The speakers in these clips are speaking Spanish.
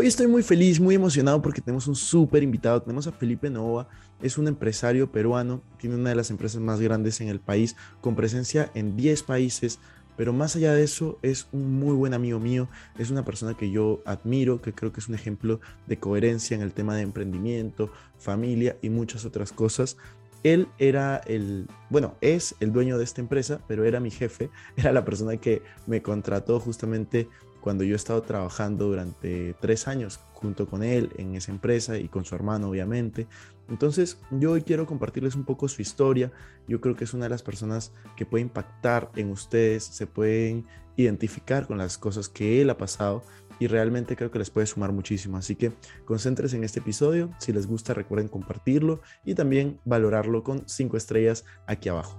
Hoy estoy muy feliz, muy emocionado porque tenemos un súper invitado. Tenemos a Felipe Nova, es un empresario peruano, tiene una de las empresas más grandes en el país, con presencia en 10 países. Pero más allá de eso, es un muy buen amigo mío, es una persona que yo admiro, que creo que es un ejemplo de coherencia en el tema de emprendimiento, familia y muchas otras cosas. Él era el, bueno, es el dueño de esta empresa, pero era mi jefe, era la persona que me contrató justamente cuando yo he estado trabajando durante tres años junto con él en esa empresa y con su hermano, obviamente. Entonces, yo hoy quiero compartirles un poco su historia. Yo creo que es una de las personas que puede impactar en ustedes, se pueden identificar con las cosas que él ha pasado y realmente creo que les puede sumar muchísimo. Así que concéntrense en este episodio. Si les gusta, recuerden compartirlo y también valorarlo con cinco estrellas aquí abajo.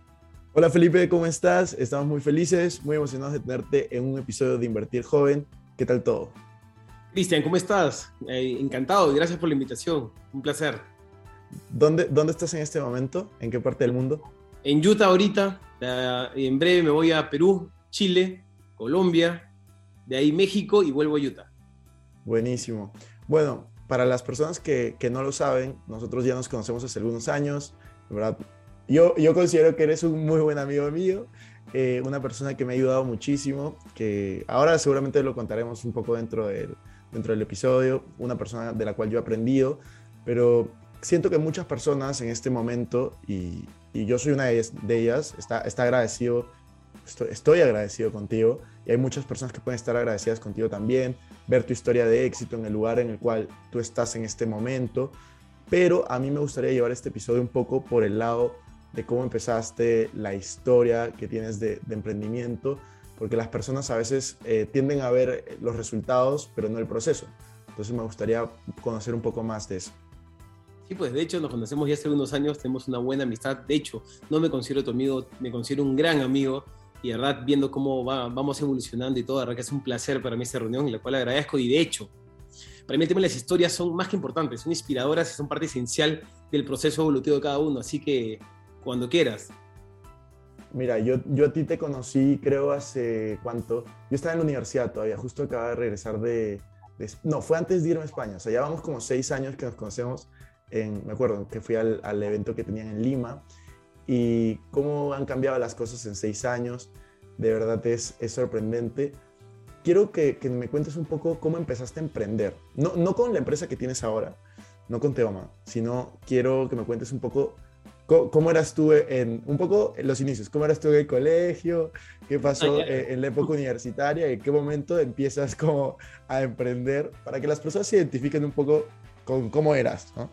Hola Felipe, ¿cómo estás? Estamos muy felices, muy emocionados de tenerte en un episodio de Invertir Joven. ¿Qué tal todo? Cristian, ¿cómo estás? Eh, encantado, gracias por la invitación. Un placer. ¿Dónde, ¿Dónde estás en este momento? ¿En qué parte del mundo? En Utah ahorita, en breve me voy a Perú, Chile, Colombia, de ahí México y vuelvo a Utah. Buenísimo. Bueno, para las personas que, que no lo saben, nosotros ya nos conocemos hace algunos años, de ¿verdad? Yo, yo considero que eres un muy buen amigo mío, eh, una persona que me ha ayudado muchísimo, que ahora seguramente lo contaremos un poco dentro del, dentro del episodio, una persona de la cual yo he aprendido, pero siento que muchas personas en este momento, y, y yo soy una de ellas, está, está agradecido, estoy, estoy agradecido contigo, y hay muchas personas que pueden estar agradecidas contigo también, ver tu historia de éxito en el lugar en el cual tú estás en este momento, pero a mí me gustaría llevar este episodio un poco por el lado de cómo empezaste, la historia que tienes de, de emprendimiento, porque las personas a veces eh, tienden a ver los resultados, pero no el proceso. Entonces me gustaría conocer un poco más de eso. Sí, pues de hecho nos conocemos ya hace unos años, tenemos una buena amistad. De hecho, no me considero tu amigo, me considero un gran amigo. Y de verdad, viendo cómo va, vamos evolucionando y todo, de verdad que es un placer para mí esta reunión, y la cual agradezco. Y de hecho, para mí el tema de las historias son más que importantes, son inspiradoras son parte esencial del proceso evolutivo de cada uno. Así que cuando quieras. Mira, yo, yo a ti te conocí, creo, hace cuánto. Yo estaba en la universidad todavía, justo acababa de regresar de, de- No, fue antes de irme a España. O sea, ya vamos como seis años que nos conocemos. En, me acuerdo que fui al, al evento que tenían en Lima. Y cómo han cambiado las cosas en seis años. De verdad es, es sorprendente. Quiero que, que me cuentes un poco cómo empezaste a emprender. No, no con la empresa que tienes ahora, no con Teoma, sino quiero que me cuentes un poco ¿Cómo, cómo eras tú en un poco en los inicios? ¿Cómo eras tú en el colegio? ¿Qué pasó Ah, ya. eh, en la época universitaria? ¿En qué momento empiezas como a emprender? Para que las personas se identifiquen un poco con cómo eras, ¿no?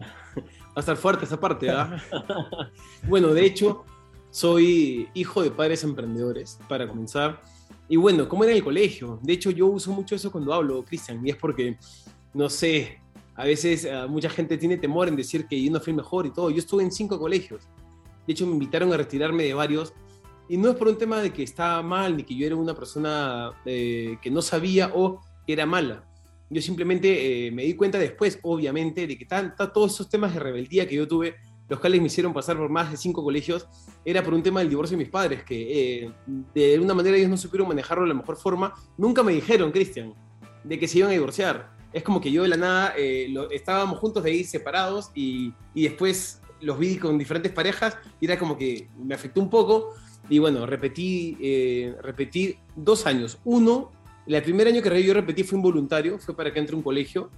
Va a estar fuerte esa parte, ¿ah? bueno, de hecho, soy hijo de padres emprendedores, para comenzar. Y bueno, ¿cómo era en el colegio? De hecho, yo uso mucho eso cuando hablo, Cristian, y es porque, no sé, a veces eh, mucha gente tiene temor en decir que yo no fui mejor y todo. Yo estuve en cinco colegios. De hecho, me invitaron a retirarme de varios. Y no es por un tema de que estaba mal, ni que yo era una persona eh, que no sabía o que era mala. Yo simplemente eh, me di cuenta después, obviamente, de que tan, todos esos temas de rebeldía que yo tuve los cuales me hicieron pasar por más de cinco colegios, era por un tema del divorcio de mis padres, que de alguna manera ellos no supieron manejarlo de la mejor forma. Nunca me dijeron, Cristian, de que se iban a divorciar. Es como que yo de la nada eh, lo- estábamos juntos de ahí separados y, y después los vi con diferentes parejas y era como que me afectó un poco. Y bueno, repetí, eh, repetí dos años. Uno, el primer año que yo repetí fue involuntario, fue para que entre un colegio.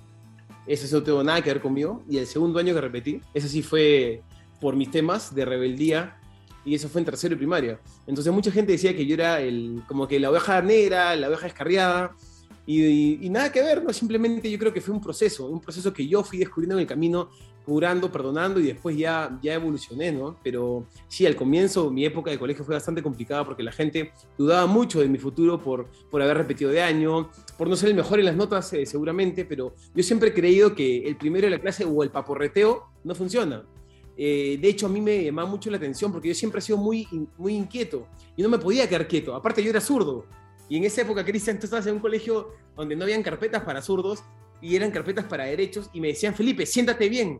Sí no tuvo nada que ver conmigo. Y el segundo año que repetí, ese sí fue por mis temas de rebeldía. Y eso fue en tercero y primaria. Entonces mucha gente decía que yo era el, como que la oveja negra, la oveja escarriada. Y, y- y nada que ver, ¿no? Simplemente yo creo que fue un proceso, un proceso que yo fui descubriendo en el camino, curando, perdonando y después ya, ya evolucioné, ¿no? Pero sí, al comienzo mi época de colegio fue bastante complicada porque la gente dudaba mucho de mi futuro por, por haber repetido de año, por no ser el mejor en las notas eh, seguramente, pero yo siempre he creído que el primero de la clase o el paporreteo no funciona. Eh, de hecho, a mí me llamaba mucho la atención porque yo siempre he sido muy, muy inquieto y no me podía quedar quieto. Aparte, yo era zurdo. Y en esa época, Cristian, tú estabas en un colegio donde no habían carpetas para zurdos y eran carpetas para derechos y me decían, Felipe, siéntate bien.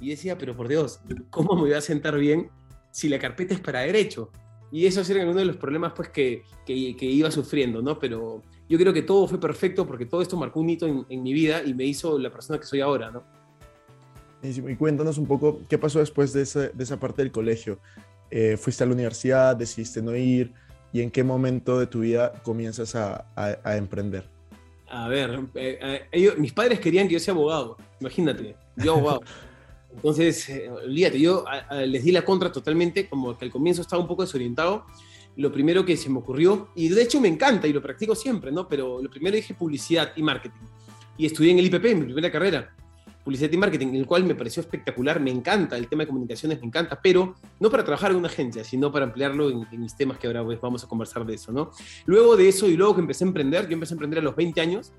Y decía, pero por Dios, ¿cómo me voy a sentar bien si la carpeta es para derecho? Y esos eran uno de los problemas pues, que, que, que iba sufriendo, ¿no? Pero yo creo que todo fue perfecto porque todo esto marcó un hito en, en mi vida y me hizo la persona que soy ahora, ¿no? Y cuéntanos un poco qué pasó después de, esa- de esa parte del colegio. Eh, ¿Fuiste a la universidad? ¿Decidiste no ir? ¿Y en qué momento de tu vida comienzas a, a- a emprender? A ver, eh, eh, ellos- mis padres querían que yo sea abogado, imagínate, yo abogado. Entonces, eh, olvídate, yo a- les di la contra totalmente, como que al comienzo estaba un poco desorientado. Lo primero que se me ocurrió, y de hecho me encanta y lo practico siempre, ¿no? Pero lo primero dije publicidad y marketing. Y estudié en el IPP, en mi primera carrera, publicidad y marketing, el cual me pareció espectacular, me encanta, el tema de comunicaciones me encanta, pero no para trabajar en una agencia, sino para emplearlo en, mis temas que ahora pues, vamos a conversar de eso, ¿no? Luego de eso y luego que empecé a emprender, yo empecé a emprender a los 20 años,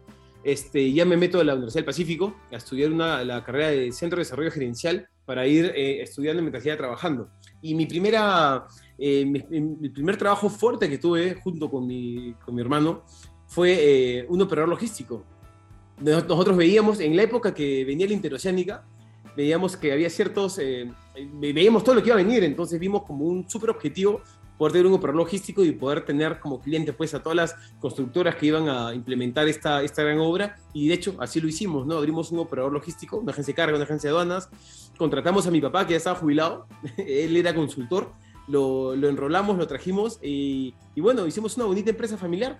este, ya me meto a la Universidad del Pacífico a estudiar una, la carrera de Centro de Desarrollo Gerencial para ir eh, estudiando mientras iba trabajando. Y mi, primera, eh, mi primer trabajo fuerte que tuve junto con mi, con mi hermano fue eh, un operador logístico. Nos- Nosotros veíamos, en la época que venía la interoceánica, veíamos que había ciertos, eh, ve- veíamos todo lo que iba a venir, entonces vimos como un súper objetivo poder tener un operador logístico y poder tener como cliente pues a todas las constructoras que iban a implementar esta, esta gran obra y de hecho así lo hicimos, ¿no? Abrimos un operador logístico, una agencia de carga, una agencia de aduanas, contratamos a mi papá que ya estaba jubilado, él era consultor, lo, lo enrolamos, lo trajimos y, y bueno, hicimos una bonita empresa familiar,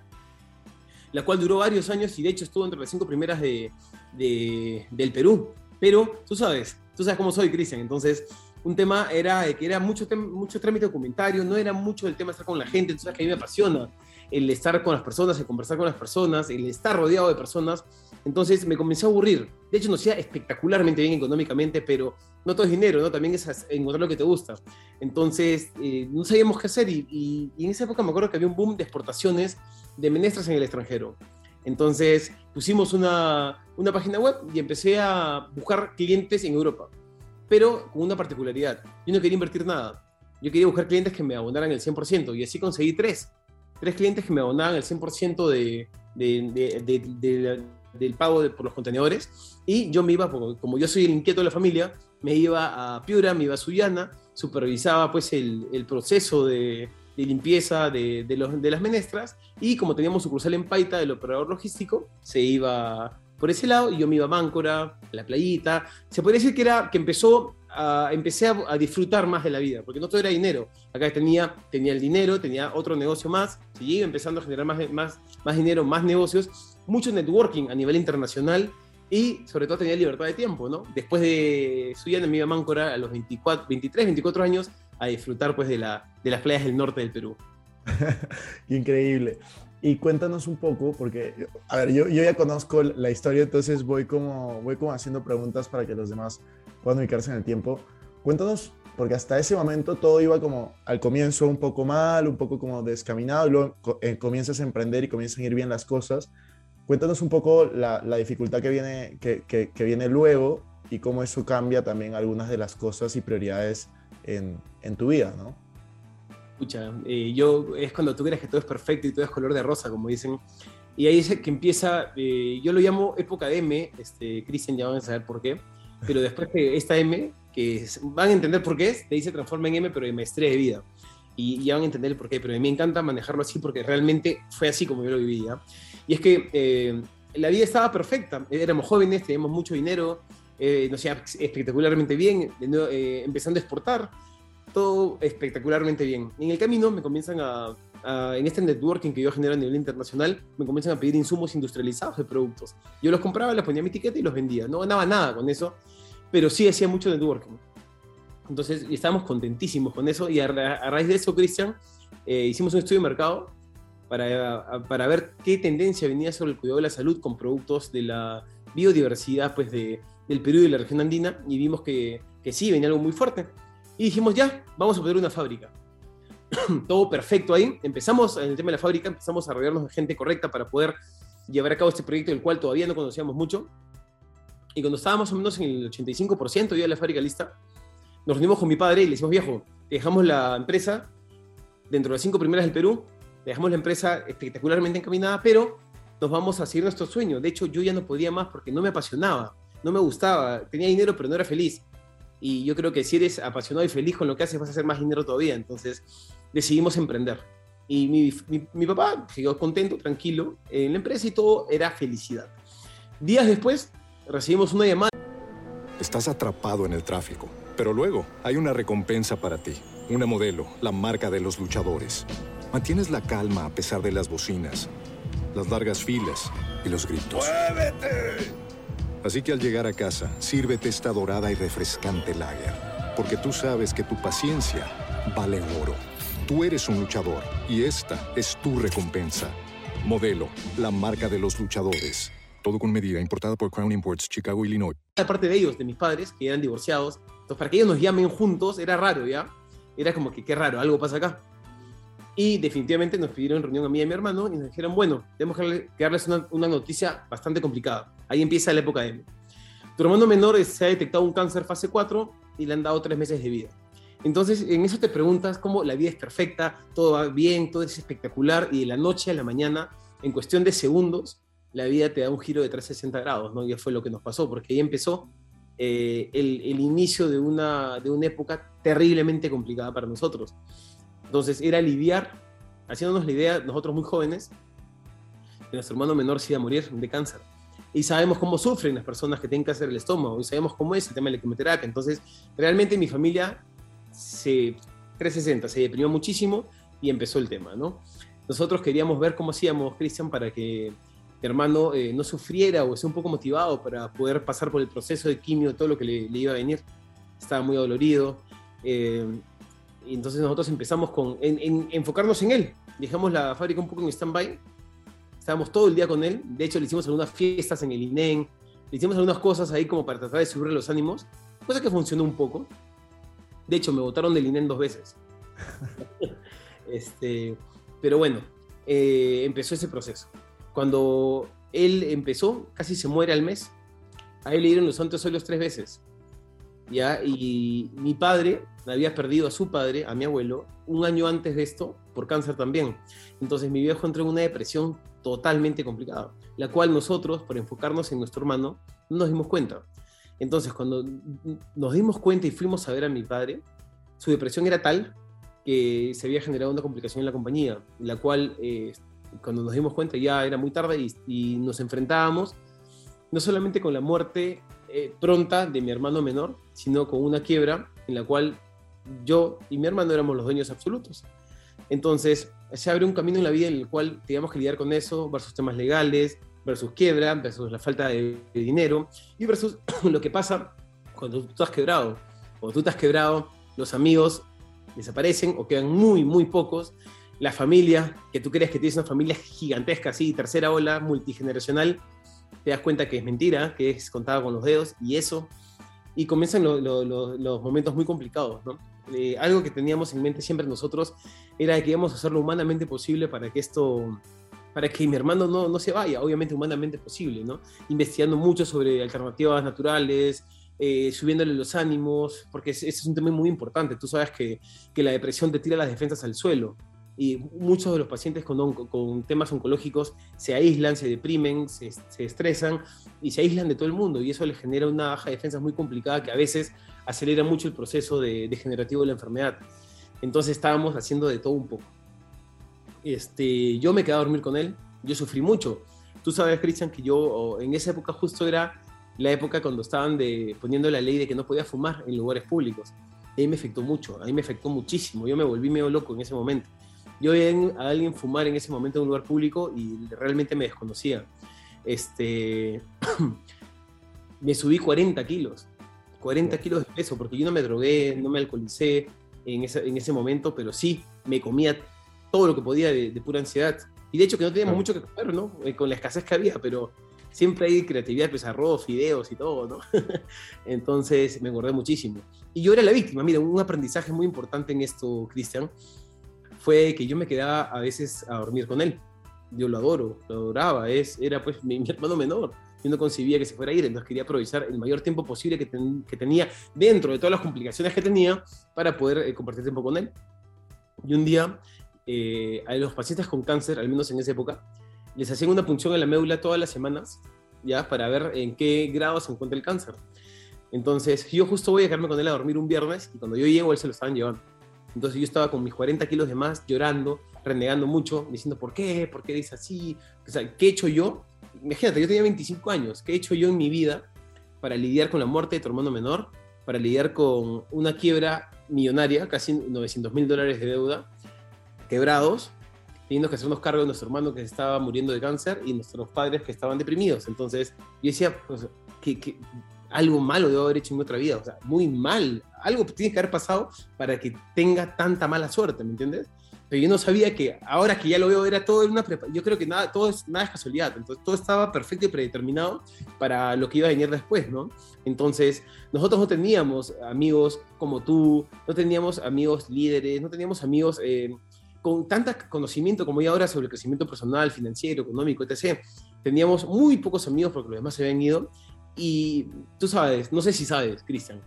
la cual duró varios años y de hecho estuvo entre las cinco primeras de, de- del Perú. Pero tú sabes, tú sabes cómo soy, Cristian, entonces un tema era que era mucho, mucho trámite documentario, no era mucho el tema estar con la gente, tú sabes que a mí me apasiona el estar con las personas, el conversar con las personas, el estar rodeado de personas. Entonces me comencé a aburrir. De hecho, nos iba espectacularmente bien económicamente, pero no todo es dinero, ¿no? También es encontrar lo que te gusta. Entonces, eh, no sabíamos qué hacer y, y- y en esa época me acuerdo que había un boom de exportaciones de menestras en el extranjero. Entonces, pusimos una, una página web y empecé a buscar clientes en Europa, pero con una particularidad. Yo no quería invertir nada. Yo quería buscar clientes que me abonaran el 100% y así conseguí tres. Tres clientes que me abonaban el 100% de, de, de- del pago por los contenedores. Y yo me iba, como yo soy el inquieto de la familia, me iba a Piura, me iba a Sullana, supervisaba pues el, el proceso de, de limpieza de, de los, de las menestras y como teníamos sucursal en Paita del operador logístico, se iba por ese lado y yo me iba a Máncora, a la playita. Se podría decir que, era, que empezó a, empecé a, a disfrutar más de la vida, porque no todo era dinero. Acá tenía, tenía el dinero, tenía otro negocio más, seguía empezando a generar más, más, más dinero, más negocios, mucho networking a nivel internacional y sobre todo tenía libertad de tiempo, ¿no? Después de Suyana me iba a Máncora a los 24, 23, 24 años a disfrutar pues de, la, de las playas del norte del Perú. Increíble. Y cuéntanos un poco, porque, a ver, yo, yo ya conozco la historia, entonces voy como, voy como haciendo preguntas para que los demás puedan ubicarse en el tiempo. Cuéntanos, porque hasta ese momento todo iba como al comienzo un poco mal, un poco como descaminado, y luego eh, comienzas a emprender y comienzan a ir bien las cosas. Cuéntanos un poco la, la dificultad que viene, que, que, que viene luego y cómo eso cambia también algunas de las cosas y prioridades en, en tu vida, ¿no? Escucha, eh, yo es cuando tú crees que todo es perfecto y todo es color de rosa, como dicen. Y ahí es que empieza, eh, yo lo llamo época de M, este, Cristian ya van a saber por qué, pero después que esta M, que van a entender por qué es, te dice transforma en M, pero de maestría de vida. Y ya van a entender el por qué, pero me encanta manejarlo así porque realmente fue así como yo lo vivía. Y es que eh, la vida estaba perfecta, éramos jóvenes, teníamos mucho dinero, eh, nos espectacularmente bien, eh, empezando a exportar, todo espectacularmente bien. En el camino me comienzan a, a- en este networking que yo genero a nivel internacional, me comienzan a pedir insumos industrializados de productos. Yo los compraba, les ponía mi etiqueta y los vendía. No ganaba nada con eso, pero sí hacía mucho networking. Entonces, estábamos contentísimos con eso. Y a, ra- a raíz de eso, Cristian, eh, hicimos un estudio de mercado para, para ver qué tendencia venía sobre el cuidado de la salud con productos de la biodiversidad pues, de, del Perú y de la región andina. Y vimos que, que sí, venía algo muy fuerte. Y dijimos, ya, vamos a poner una fábrica. Todo perfecto ahí. Empezamos en el tema de la fábrica, empezamos a rodearnos de gente correcta para poder llevar a cabo este proyecto del cual todavía no conocíamos mucho. Y cuando estábamos más o menos en el 85% ya de la fábrica lista, nos reunimos con mi padre y le decimos, viejo, dejamos la empresa dentro de las cinco primeras del Perú, dejamos la empresa espectacularmente encaminada, pero nos vamos a seguir nuestro sueño. De hecho, yo ya no podía más porque no me apasionaba, no me gustaba, tenía dinero, pero no era feliz. Y yo creo que si eres apasionado y feliz con lo que haces, vas a hacer más dinero todavía. Entonces, decidimos emprender. Y mi, mi, mi papá quedó contento, tranquilo en la empresa y todo era felicidad. Días después, recibimos una llamada. Estás atrapado en el tráfico, pero luego hay una recompensa para ti. Una modelo, la marca de los luchadores. Mantienes la calma a pesar de las bocinas, las largas filas y los gritos. Así que al llegar a casa, sírvete esta dorada y refrescante lager, porque tú sabes que tu paciencia vale oro. Tú eres un luchador y esta es tu recompensa. Modelo, la marca de los luchadores. Todo con medida, importada por Crown Imports, Chicago, Illinois. parte de ellos, de mis padres, que eran divorciados. Entonces, para que ellos nos llamen juntos era raro, ¿ya? Era como que qué raro, algo pasa acá. Y definitivamente nos pidieron reunión a mí y a mi hermano y nos dijeron, bueno, tenemos que darle- que darles una, una noticia bastante complicada. Ahí empieza la época de M. Tu hermano menor se ha detectado un cáncer fase 4 y le han dado tres meses de vida. Entonces, en eso te preguntas cómo la vida es perfecta, todo va bien, todo es espectacular y de la noche a la mañana, en cuestión de segundos, la vida te da un giro de 360 grados, ¿no? Ya fue lo que nos pasó, porque ahí empezó eh, el, el inicio de una, de una época terriblemente complicada para nosotros. Entonces, era lidiar, haciéndonos la idea, nosotros muy jóvenes, que nuestro hermano menor se iba a morir de cáncer. Y sabemos cómo sufren las personas que tienen cáncer del estómago, y sabemos cómo es el tema de la quimioterapia. Entonces, realmente mi familia se 360, se deprimió muchísimo y empezó el tema, ¿no? Nosotros queríamos ver cómo hacíamos, Cristian, para que mi hermano eh, no sufriera o esté un poco motivado para poder pasar por el proceso de quimio, todo lo que le, le iba a venir. Estaba muy dolorido. eh, y entonces nosotros empezamos con en, en enfocarnos en él. Dejamos la fábrica un poco en stand-by. Estábamos todo el día con él. De hecho, le hicimos algunas fiestas en el INEN. Le hicimos algunas cosas ahí como para tratar de subirle los ánimos. Cosa que funcionó un poco. De hecho, me votaron del INEN dos veces. este, pero bueno, eh, empezó ese proceso. Cuando él empezó, casi se muere al mes. A él le dieron los santos óleos tres veces. ¿ya? Y mi padre había perdido a su padre, a mi abuelo, un año antes de esto, por cáncer también. Entonces mi viejo entró en una depresión totalmente complicada, la cual nosotros, por enfocarnos en nuestro hermano, no nos dimos cuenta. Entonces cuando nos dimos cuenta y fuimos a ver a mi padre, su depresión era tal que se había generado una complicación en la compañía, la cual eh, cuando nos dimos cuenta ya era muy tarde y, y nos enfrentábamos no solamente con la muerte eh, pronta de mi hermano menor, sino con una quiebra en la cual yo y mi hermano éramos los dueños absolutos. Entonces, se abre un camino en la vida en el cual teníamos que lidiar con eso, versus temas legales, versus quiebra, versus la falta de, dinero, y versus lo que pasa cuando tú estás quebrado. Cuando tú estás quebrado, los amigos desaparecen o quedan muy, muy pocos. La familia, que tú crees que tienes una familia gigantesca, así, tercera ola, multigeneracional, te das cuenta que es mentira, que es contada con los dedos, y eso, y comienzan lo- lo- lo- los momentos muy complicados, ¿no? Eh, algo que teníamos en mente siempre nosotros era que íbamos a hacer lo humanamente posible para que esto, para que mi hermano no, no se vaya, obviamente humanamente posible, ¿no? Investigando mucho sobre alternativas naturales, eh, subiéndole los ánimos, porque ese es un tema muy importante. Tú sabes que, que la depresión te tira las defensas al suelo. y muchos de los pacientes con, onco- con temas oncológicos se aíslan, se deprimen, se, se estresan y se aíslan de todo el mundo y eso les genera una baja de defensas muy complicada que a veces acelera mucho el proceso de- degenerativo de la enfermedad. Entonces estábamos haciendo de todo un poco. Este, yo me quedé a dormir con él, yo sufrí mucho. Tú sabes, Cristian, que yo en esa época justo era la época cuando estaban de, poniendo la ley de que no podía fumar en lugares públicos. Y ahí me afectó mucho, ahí me afectó muchísimo. Yo me volví medio loco en ese momento. Yo veía a alguien fumar en ese momento en un lugar público y realmente me desconocía. Este, me subí 40 kilos, 40 kilos de peso, porque yo no me drogué, no me alcoholicé en ese, en ese momento, pero sí me comía todo lo que podía de, de pura ansiedad. Y de hecho que no teníamos mucho que comer, ¿no? Eh, con la escasez que había, pero siempre hay creatividad, pues arroz, fideos y todo, ¿no? Entonces me engordé muchísimo. Y yo era la víctima. Mira, un aprendizaje muy importante en esto, Cristian, fue que yo me quedaba a veces a dormir con él. Yo lo adoro, lo adoraba, es, era pues mi, mi hermano menor. Yo no concebía que se fuera a ir, entonces quería aprovechar el mayor tiempo posible que, ten- que tenía dentro de todas las complicaciones que tenía para poder eh, compartir tiempo con él. Y un día, eh, a los pacientes con cáncer, al menos en esa época, les hacían una punción en la médula todas las semanas, ya, para ver en qué grado se encuentra el cáncer. Entonces, yo justo voy a quedarme con él a dormir un viernes y cuando yo llego, él se lo estaban llevando. Entonces, yo estaba con mis 40 kilos de más, llorando, renegando mucho, diciendo, ¿por qué? ¿Por qué dice así? O sea, ¿qué he hecho yo? Imagínate, yo tenía 25 años, ¿qué he hecho yo en mi vida para lidiar con la muerte de tu hermano menor? Para lidiar con una quiebra millonaria, casi 900 mil dólares de deuda, quebrados, teniendo que hacernos cargo de nuestro hermano que estaba muriendo de cáncer y nuestros padres que estaban deprimidos. Entonces, yo decía, pues, que, que algo malo debo haber hecho en mi otra vida, o sea, muy mal. Algo tiene que haber pasado para que tenga tanta mala suerte, ¿me entiendes? Pero yo no sabía que ahora que ya lo veo era todo una yo creo que nada todo es nada es casualidad, entonces todo estaba perfecto y predeterminado para lo que iba a venir después, ¿no? Entonces, nosotros no teníamos amigos como tú, no teníamos amigos líderes, no teníamos amigos eh, con tanto conocimiento como hay ahora sobre el crecimiento personal, financiero, económico, etc. Teníamos muy pocos amigos porque los demás se habían ido. Y tú sabes, no sé si sabes, Cristian,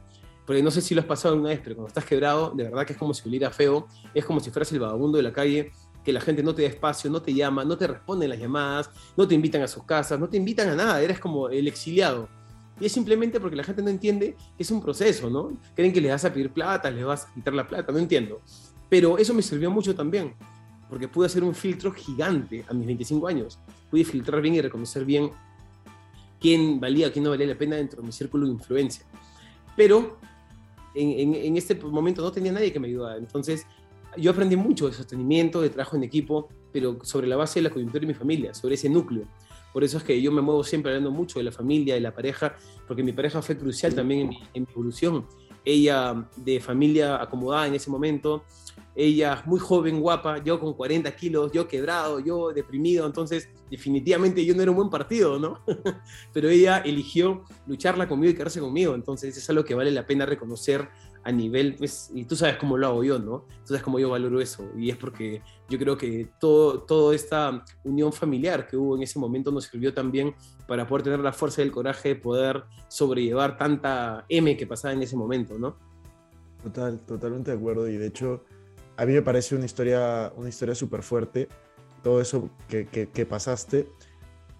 porque no sé si lo has pasado una vez, pero cuando estás quebrado, de verdad que es como si oliera feo, es como si fueras el vagabundo de la calle, que la gente no te da espacio, no te llama, no te responden las llamadas, no te invitan a sus casas, no te invitan a nada, eres como el exiliado. Y es simplemente porque la gente no entiende que es un proceso, ¿no? Creen que les vas a pedir plata, les vas a quitar la plata, no entiendo. Pero eso me sirvió mucho también, porque pude hacer un filtro gigante a mis 25 años. Pude filtrar bien y reconocer bien quién valía, quién no valía la pena dentro de mi círculo de influencia. Pero en, este momento no tenía nadie que me ayudara. Entonces, yo aprendí mucho de sostenimiento, de trabajo en equipo, pero sobre la base de la coyuntura de mi familia, sobre ese núcleo. Por eso es que yo me muevo siempre hablando mucho de la familia, de la pareja, porque mi pareja fue crucial también en mi evolución. Ella de familia acomodada en ese momento, ella muy joven, guapa, yo con 40 kilos, yo quebrado, yo deprimido, entonces definitivamente yo no era un buen partido, ¿no? Pero ella eligió lucharla conmigo y quedarse conmigo, entonces es algo que vale la pena reconocer a nivel, pues, y tú sabes cómo lo hago yo, ¿no? Tú sabes cómo yo valoro eso, y es porque yo creo que todo, toda esta unión familiar que hubo en ese momento nos sirvió también para poder tener la fuerza y el coraje de poder sobrellevar tanta M que pasaba en ese momento, ¿no? Total, totalmente de acuerdo. Y de hecho, a mí me parece una historia, una historia súper fuerte, todo eso que, que- que pasaste.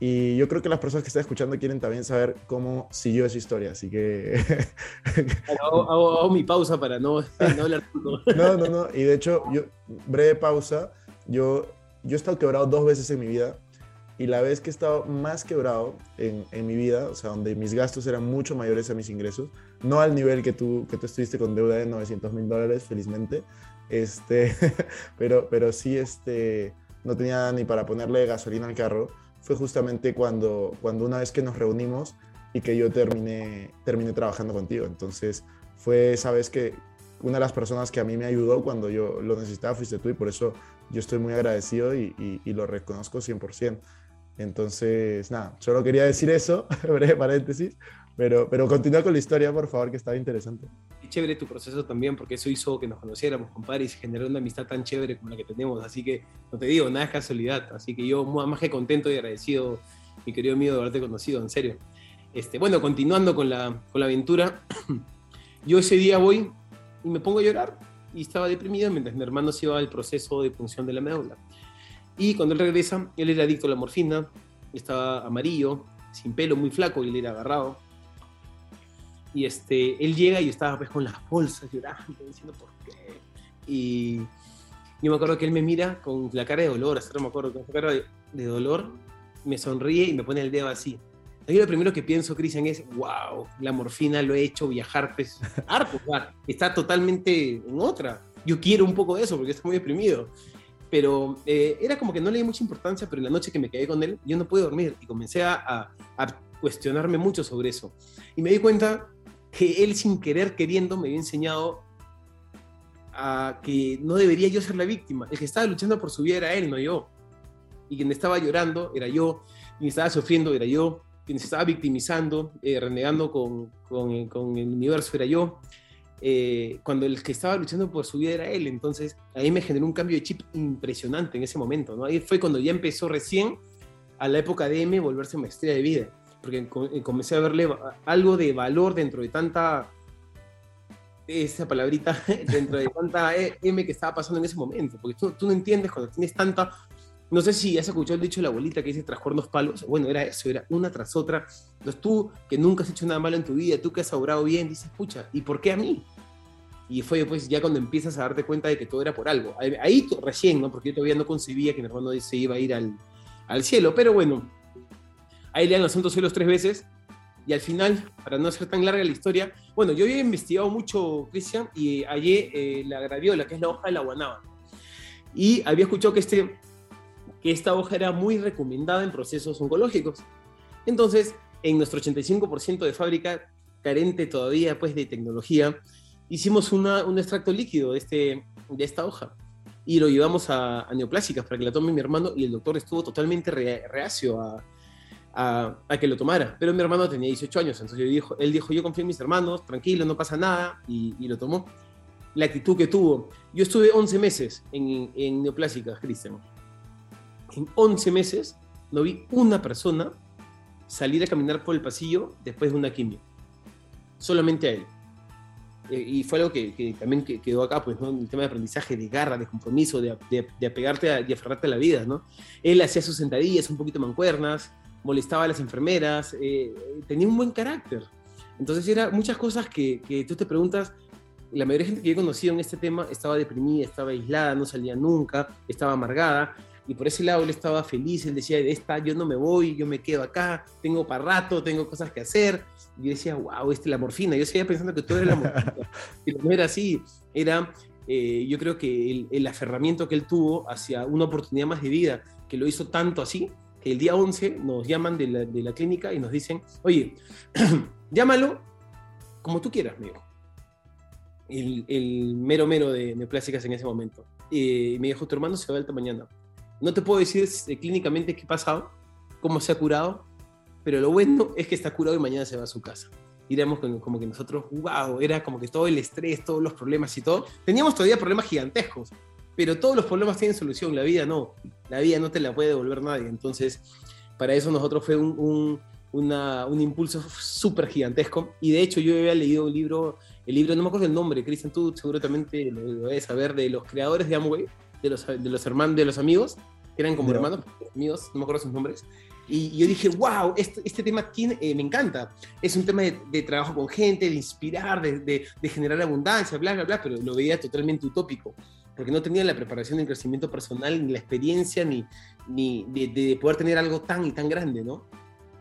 Y yo creo que las personas que están escuchando quieren también saber cómo siguió esa historia. Así que, Hago, hago- hago mi pausa para no, no hablar tanto. no, no, no. Y de hecho, yo, breve pausa, yo, yo he estado quebrado dos veces en mi vida. Y la vez que he estado más quebrado en, en mi vida, o sea, donde mis gastos eran mucho mayores a mis ingresos, no al nivel que tú, que tú estuviste con deuda de 900 mil dólares, felizmente, este, pero, pero sí este, no tenía ni para ponerle gasolina al carro, fue justamente cuando, cuando una vez que nos reunimos y que yo terminé, terminé trabajando contigo. Entonces fue esa vez que una de las personas que a mí me ayudó cuando yo lo necesitaba fuiste tú y por eso yo estoy muy agradecido y, y- y lo reconozco 100%. Entonces, nada, solo quería decir eso, breve paréntesis, pero, pero continúa con la historia, por favor, que estaba interesante. Qué chévere tu proceso también, porque eso hizo que nos conociéramos, compadre, y se generó una amistad tan chévere como la que tenemos. Así que, no te digo, nada es casualidad. Así que yo, más que contento y agradecido, mi querido amigo, de haberte conocido, en serio. Este, bueno, continuando con la, con la aventura, yo ese día voy y me pongo a llorar. y estaba deprimido mientras mi hermano se iba al proceso de punción de la médula. Y cuando él regresa, él era adicto a la morfina, estaba amarillo, sin pelo, muy flaco, y él era agarrado. Y este, él llega y yo estaba pues con las bolsas llorando, diciendo por qué. Y yo me acuerdo que él me mira con la cara de dolor, hasta ahora me acuerdo, con esa cara de, de dolor, me sonríe y me pone el dedo así. Ahí lo primero que pienso, Cristian, es, wow, la morfina lo he hecho viajar, pues, harto, está totalmente en otra. Yo quiero un poco de eso porque estoy muy deprimido. Pero eh, era como que no le di mucha importancia, pero en la noche que me quedé con él, yo no pude dormir y comencé a, a- a cuestionarme mucho sobre eso. Y me di cuenta que él sin querer, queriendo, me había enseñado a que no debería yo ser la víctima. El que estaba luchando por su vida era él, no yo. Y quien estaba llorando era yo, quien estaba sufriendo era yo, quien se estaba victimizando, eh, renegando con, con, con el universo era yo. Eh, cuando el que estaba luchando por su vida era él. Entonces ahí me generó un cambio de chip impresionante en ese momento. ¿no? Ahí fue cuando ya empezó recién a la época de M volverse maestría de vida. Porque eh, comencé a verle algo de valor dentro de tanta esa palabrita dentro de tanta E- M que estaba pasando en ese momento, porque tú, tú no entiendes cuando tienes tanta, no sé si has escuchado el dicho de la abuelita que dice tras cuernos palos, bueno, era eso, era una tras otra, entonces tú que nunca has hecho nada malo en tu vida, tú que has obrado bien, dices, pucha, ¿y por qué a mí? Y fue pues ya cuando empiezas a darte cuenta de que todo era por algo, ahí, ahí recién, ¿no? Porque yo todavía no concebía que mi hermano se iba a ir al, al cielo, pero bueno, ahí lean los santos cielos tres veces, y al final, para no hacer tan larga la historia, bueno, yo había investigado mucho, Cristian, y hallé eh, la graviola, que es la hoja de la guanábana. Y había escuchado que, este, que esta hoja era muy recomendada en procesos oncológicos. Entonces, en nuestro 85% de fábrica, carente todavía pues, de tecnología, hicimos una, un extracto líquido de, este, de esta hoja y lo llevamos a, a Neoplásicas para que la tome mi hermano y el doctor estuvo totalmente re- reacio a, a, a que lo tomara. Pero mi hermano tenía 18 años, entonces yo dijo, él dijo, yo confío en mis hermanos, tranquilo, no pasa nada, y, y lo tomó. La actitud que tuvo. Yo estuve 11 meses en, en Neoplásicas, Cristian. En 11 meses no vi una persona salir a caminar por el pasillo después de una quimio. Solamente a él. Eh, y fue algo que, que también que- quedó acá, pues, ¿no? El tema de aprendizaje, de garra, de compromiso, de, de, de apegarte a, y aferrarte a la vida, ¿no? Él hacía sus sentadillas un poquito mancuernas, molestaba a las enfermeras, eh, tenía un buen carácter. Entonces, era muchas cosas que, que tú te preguntas, la mayoría de gente que yo he conocido en este tema estaba deprimida, estaba aislada, no salía nunca, estaba amargada, y por ese lado él estaba feliz, él decía, de esta yo no me voy, yo me quedo acá, tengo para rato, tengo cosas que hacer, y yo decía, wow, este, la morfina, yo seguía pensando que todo era la morfina, pero no era así, era, eh, yo creo que el, el aferramiento que él tuvo hacia una oportunidad más de vida, que lo hizo tanto así, que el día 11 nos llaman de la, de la clínica y nos dicen, oye, llámalo como tú quieras, me dijo. El, mero mero de neoplásicas en ese momento. Eh, me dijo, tu hermano se va alta mañana. No te puedo decir eh, clínicamente qué ha pasado, cómo se ha curado, pero lo bueno es que está curado y mañana se va a su casa. Y éramos como que nosotros, wow, era como que todo el estrés, todos los problemas y todo. Teníamos todavía problemas gigantescos, pero todos los problemas tienen solución, la vida no. La vida no te la puede devolver nadie. Entonces, para eso nosotros fue un, un, una- un impulso súper gigantesco. Y de hecho yo había leído un libro, el libro, no me acuerdo el nombre, Cristian, tú seguramente lo, lo debes saber, de los creadores de Amway, de los, de los hermanos, de los amigos, que eran como Ya. hermanos, amigos, no me acuerdo sus nombres. Y yo dije, wow, este, este tema tiene, eh, me encanta. Es un tema de, de trabajo con gente, de inspirar, de, de- de generar abundancia, bla, bla, bla, pero lo veía totalmente utópico, porque no tenía la preparación ni el crecimiento personal, ni la experiencia, ni, ni de, de poder tener algo tan y tan grande, ¿no?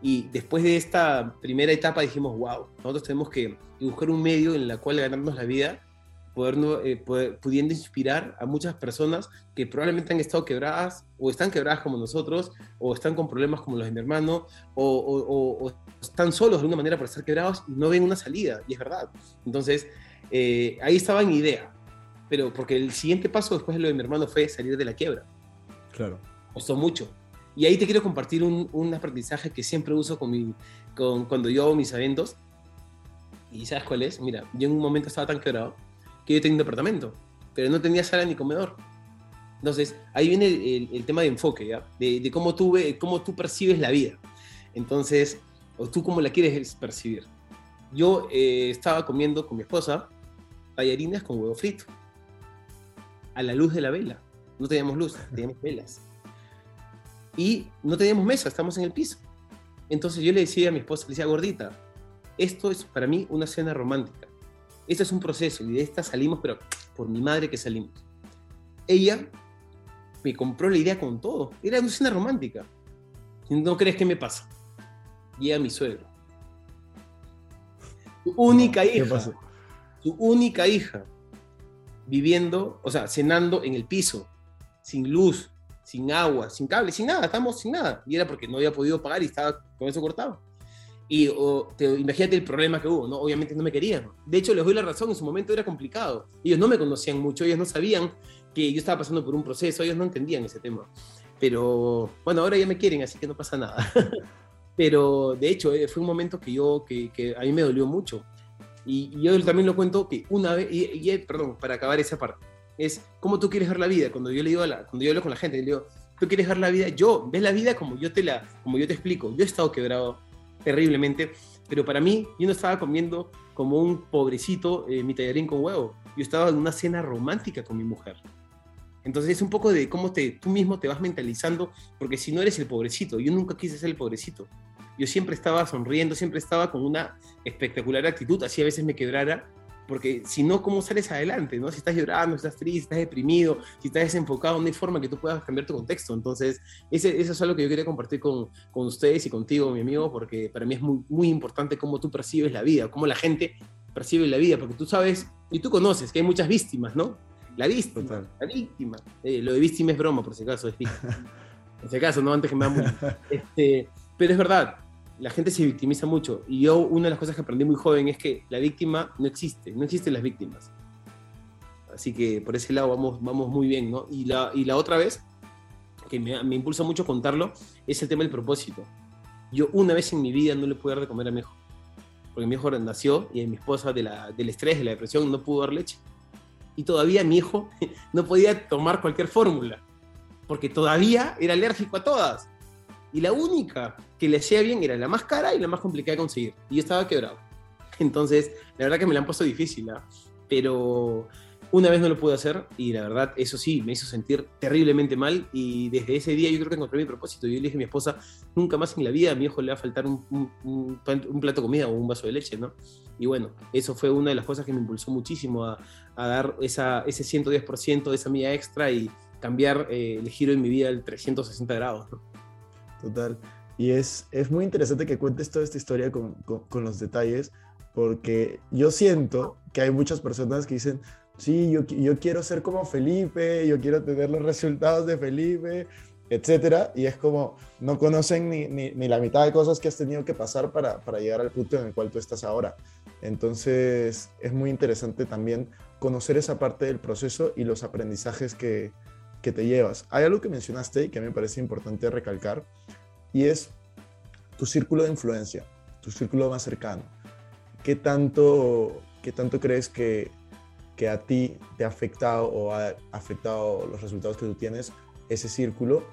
Y después de esta primera etapa dijimos, wow, nosotros tenemos que buscar un medio en el cual ganarnos la vida, poder- pudiendo inspirar a muchas personas que probablemente han estado quebradas o están quebradas como nosotros, o están con problemas como los de mi hermano, o están solos de una manera por estar quebrados y no ven una salida, y es verdad. Entonces, eh, ahí estaba mi idea, pero porque el siguiente paso después de lo de mi hermano fue salir de la quiebra Claro. costó mucho. Y ahí te quiero compartir un, un aprendizaje que siempre uso con mi, con, cuando yo hago mis eventos. ¿Y sabes cuál es? Mira, yo en un momento estaba tan quebrado que yo tenía un departamento, pero no tenía sala ni comedor. Entonces, ahí viene el, el- el tema de enfoque, ¿ya? De, de cómo, tú, ve- cómo tú percibes la vida. Entonces, o tú cómo la quieres percibir. Yo eh, estaba comiendo con mi esposa tallarines con huevo frito. A la luz de la vela. No teníamos luz, teníamos velas. Y no teníamos mesa, estamos en el piso. Entonces yo le decía a mi esposa, le decía, gordita, esto es para mí una cena romántica. Este es un proceso y de esta salimos, pero por mi madre que salimos. Ella me compró la idea con todo. Era una cena romántica. ¿No crees que me pasa? Llega mi suegro. Su única ¿Qué hija. Su única hija. Viviendo, o sea, cenando en el piso. Sin luz, sin agua, sin cable, sin nada. Estamos sin nada. Y era porque no había podido pagar y estaba con eso cortado. Y o, te, imagínate el problema que hubo, ¿no? Obviamente no me querían. De hecho, les doy la razón, en su momento era complicado. Ellos no me conocían mucho, ellos no sabían que yo estaba pasando por un proceso, ellos no entendían ese tema. Pero bueno, ahora ya me quieren, así que no pasa nada. Pero de hecho, eh, fue un momento que yo, que, que a mí me dolió mucho. Y, y yo también lo cuento que una vez, y, y, eh, perdón, para acabar esa parte, es cómo tú quieres ver la vida. Cuando yo le digo a la, cuando yo hablo con la gente, le digo, tú quieres ver la vida, yo, ves la vida como yo te la, como yo te explico. Yo he estado quebrado terriblemente, pero para mí, yo no estaba comiendo como un pobrecito eh, mi tallarín con huevo. Yo estaba en una cena romántica con mi mujer. Entonces es un poco de cómo te, tú mismo te vas mentalizando, porque si no eres el pobrecito, yo nunca quise ser el pobrecito. Yo siempre estaba sonriendo, siempre estaba con una espectacular actitud, así a veces me quebrara, porque si no, ¿cómo sales adelante? ¿no? Si estás llorando, si estás triste, estás deprimido, si estás desenfocado, no hay forma que tú puedas cambiar tu contexto. Entonces, ese, eso es algo que yo quería compartir con, con ustedes y contigo, mi amigo, porque para mí es muy, muy importante cómo tú percibes la vida, cómo la gente percibe la vida, porque tú sabes y tú conoces que hay muchas víctimas, ¿no? La víctima, Total. la víctima. Eh, lo de víctima es broma, por si acaso, es víctima. por si acaso, no antes que me hagan bullying. este, Pero es verdad, la gente se victimiza mucho. Y yo, una de las cosas que aprendí muy joven es que la víctima no existe, no existen las víctimas. Así que por ese lado vamos, vamos muy bien, ¿no? Y la, y la otra vez, que me, me impulsa mucho contarlo, es el tema del propósito. Yo una vez en mi vida no le pude dar de comer a mi hijo. Porque mi hijo nació y mi esposa de la, del estrés, de la depresión, no pudo dar leche. Y todavía mi hijo no podía tomar cualquier fórmula. Porque todavía era alérgico a todas. Y la única que le hacía bien era la más cara y la más complicada de conseguir. Y yo estaba quebrado. Entonces, la verdad que me la han puesto difícil, ¿ah? pero una vez no lo pude hacer y la verdad, eso sí, me hizo sentir terriblemente mal y desde ese día yo creo que encontré mi propósito. Yo le dije a mi esposa, nunca más en la vida a mi hijo le va a faltar un, un- un un plato de comida o un vaso de leche, ¿no? Y bueno, eso fue una de las cosas que me impulsó muchísimo a, a dar esa, ese 110% de esa milla extra y cambiar eh, el giro en mi vida al 360 grados, ¿no? Total. Y es, es muy interesante que cuentes toda esta historia con, con- los detalles, porque yo siento que hay muchas personas que dicen, sí, yo, yo quiero ser como Felipe, yo quiero tener los resultados de Felipe, etcétera, y es como, no conocen ni, ni, ni la mitad de cosas que has tenido que pasar para, para llegar al punto en el cual tú estás ahora. Entonces, es muy interesante también conocer esa parte del proceso y los aprendizajes que, que te llevas. Hay algo que mencionaste y que a mí me parece importante recalcar, y es tu círculo de influencia, tu círculo más cercano. ¿Qué tanto, qué tanto crees que, que a ti te ha afectado o ha afectado los resultados que tú tienes ese círculo?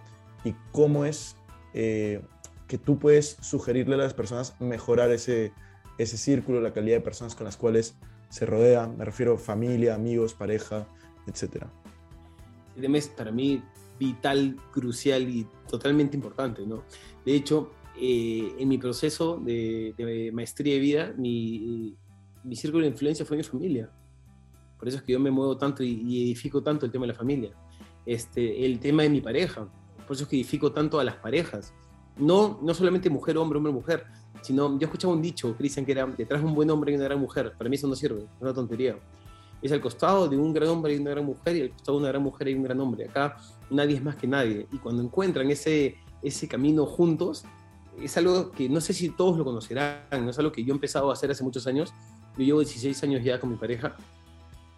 ¿Y cómo es eh, que tú puedes sugerirle a las personas mejorar ese, ese círculo, la calidad de personas con las cuales se rodean? Me refiero a familia, amigos, pareja, etcétera. Tema es para mí vital, crucial y totalmente importante, ¿no? De hecho, eh, en mi proceso de, de maestría de vida, mi, mi círculo de influencia fue mi familia. Por eso es que yo me muevo tanto y, y edifico tanto el tema de la familia. Este, el tema de mi pareja. Por eso es que edifico tanto a las parejas. No, no solamente mujer, hombre, hombre, mujer, sino yo escuchaba un dicho, Cristian, que era detrás de un buen hombre y una gran mujer. Para mí eso no sirve, es una tontería. Es al costado de un gran hombre y una gran mujer y al costado de una gran mujer y un gran hombre. Acá nadie es más que nadie. Y cuando encuentran ese, ese camino juntos, es algo que no sé si todos lo conocerán, no es algo que yo he empezado a hacer hace muchos años. Yo llevo 16 años ya con mi pareja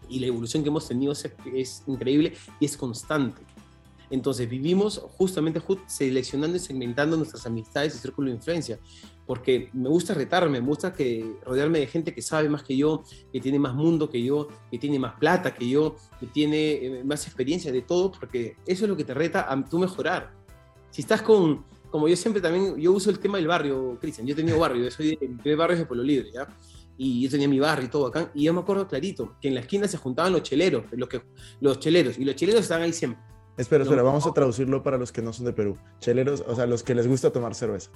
y la evolución que hemos tenido es, es increíble y es constante. Entonces vivimos justamente ju- seleccionando y segmentando nuestras amistades y círculo de influencia, porque me gusta retarme, me gusta que, rodearme de gente que sabe más que yo, que tiene más mundo que yo, que tiene más plata que yo, que tiene eh, más experiencia de todo, porque eso es lo que te reta a tú mejorar. Si estás con, como yo siempre también, yo uso el tema del barrio, Cristian, yo he tenido barrio, yo soy de, de barrios de Pueblo Libre, ¿ya? y yo tenía mi barrio y todo acá, y yo me acuerdo clarito que en la esquina se juntaban los cheleros, los, que, los cheleros, y los cheleros estaban ahí siempre. Espera, espera, vamos a traducirlo para los que no son de Perú. Cheleros, o sea, los que les gusta tomar cerveza.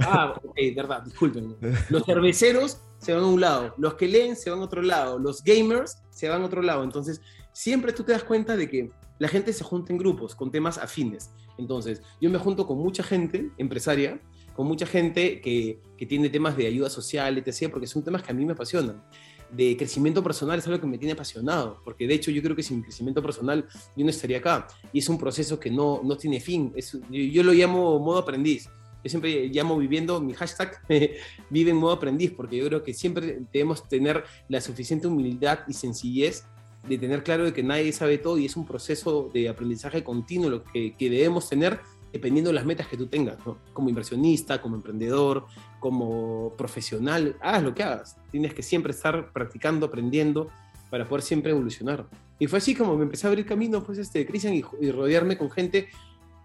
Ah, ok, verdad, disculpen. Los cerveceros se van a un lado, los que leen se van a otro lado, los gamers se van a otro lado. Entonces, siempre tú te das cuenta de que la gente se junta en grupos con temas afines. Entonces, yo me junto con mucha gente empresaria, con mucha gente que, que tiene temas de ayuda social, etc., porque son temas que a mí me apasionan. De crecimiento personal es algo que me tiene apasionado, porque de hecho yo creo que sin crecimiento personal yo no estaría acá. Y es un proceso que no, no tiene fin. Yo, yo lo llamo modo aprendiz. Yo siempre llamo viviendo mi hashtag vive en modo aprendiz, porque yo creo que siempre debemos tener la suficiente humildad y sencillez de tener claro de que nadie sabe todo y es un proceso de aprendizaje continuo lo que, que debemos tener dependiendo de las metas que tú tengas. Como inversionista, como emprendedor, como profesional, hagas lo que hagas. Tienes que siempre estar practicando, aprendiendo para poder siempre evolucionar. Y fue así como me empecé a abrir camino, pues, este, Cristian, y, y rodearme con gente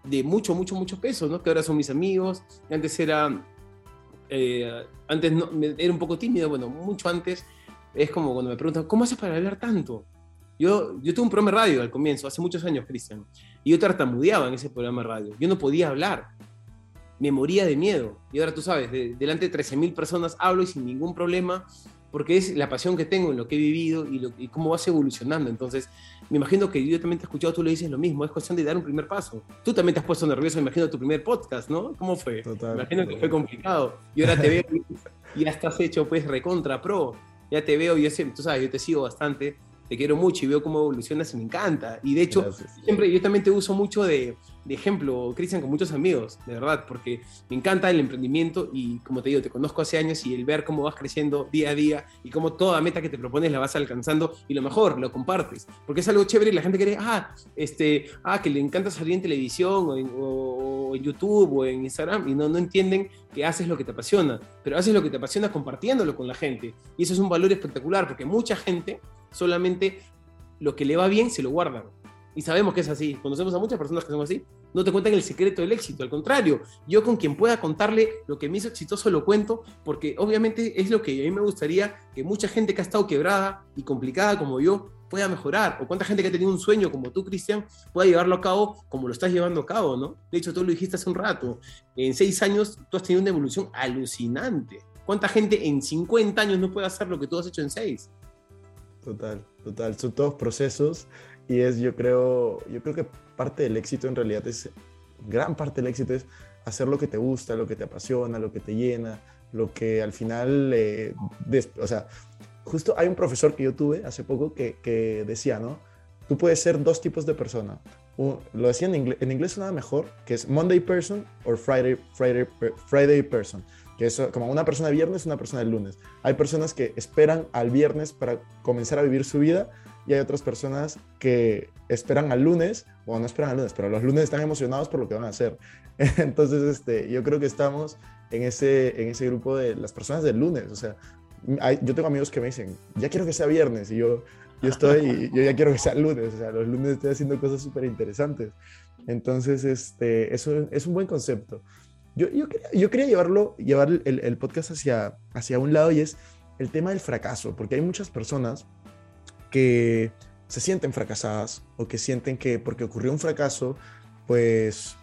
de mucho, mucho, mucho peso, ¿no? Que ahora son mis amigos. Antes era, eh, antes no, era un poco tímido, bueno, mucho antes. Es como cuando me preguntan, ¿cómo haces para hablar tanto? Yo, yo tuve un programa de radio al comienzo, hace muchos años, Cristian, y yo tartamudeaba en ese programa de radio. Yo no podía hablar. Me moría de miedo. Y ahora tú sabes, de- delante de 13.000 personas hablo y sin ningún problema, porque es la pasión que tengo en lo que he vivido y, lo- y cómo vas evolucionando. Entonces, me imagino que yo también te he escuchado, tú le dices lo mismo, es cuestión de dar un primer paso. Tú también te has puesto nervioso, me imagino, tu primer podcast, ¿no? ¿Cómo fue? Total. Me imagino que fue complicado. Y ahora te veo y ya estás hecho, pues, recontra pro. Ya te veo, yo sé, tú sabes, yo te sigo bastante, te quiero mucho y veo cómo evolucionas y me encanta. Y de hecho, Gracias. siempre yo también te uso mucho de, de ejemplo, Cristian, con muchos amigos, de verdad, porque me encanta el emprendimiento y como te digo, te conozco hace años y el ver cómo vas creciendo día a día y cómo toda meta que te propones la vas alcanzando y lo mejor, lo compartes, porque es algo chévere y la gente cree, ah, este, ah, que le encanta salir en televisión o en, o- o en YouTube o en Instagram y no, no entienden que haces lo que te apasiona, pero haces lo que te apasiona compartiéndolo con la gente y eso es un valor espectacular porque mucha gente solamente lo que le va bien se lo guardan. Y sabemos que es así. Conocemos a muchas personas que son así. No te cuentan el secreto del éxito. Al contrario, yo con quien pueda contarle lo que me hizo exitoso lo cuento, porque obviamente es lo que a mí me gustaría que mucha gente que ha estado quebrada y complicada como yo pueda mejorar. O cuánta gente que ha tenido un sueño como tú, Cristian, pueda llevarlo a cabo como lo estás llevando a cabo, ¿no? De hecho, tú lo dijiste hace un rato. En seis años tú has tenido una evolución alucinante. ¿Cuánta gente en 50 años no puede hacer lo que tú has hecho en seis? Total, total. Son todos procesos y es, yo creo, yo creo que parte del éxito en realidad es, gran parte del éxito es hacer lo que te gusta, lo que te apasiona, lo que te llena, lo que al final, eh, des- o sea, justo hay un profesor que yo tuve hace poco que, que decía, ¿no? Tú puedes ser dos tipos de persona. Lo decía en inglés, en inglés sonaba mejor, que es Monday person o Friday, Friday, Friday person, que es como una persona de viernes, una persona de lunes. Hay personas que esperan al viernes para comenzar a vivir su vida y hay otras personas que esperan al lunes, o no esperan al lunes, pero los lunes están emocionados por lo que van a hacer. Entonces, este, yo creo que estamos en ese, en ese grupo de las personas del lunes. O sea, hay- yo tengo amigos que me dicen, ya quiero que sea viernes, y yo, yo estoy, yo ya quiero que sea lunes. O sea, los lunes estoy haciendo cosas súper interesantes. Entonces, este, eso es un buen concepto. Yo, yo, quería, yo quería llevarlo, llevar el, el podcast hacia, hacia un lado y es el tema del fracaso, porque hay muchas personas que se sienten fracasadas o que sienten que porque ocurrió un fracaso, pues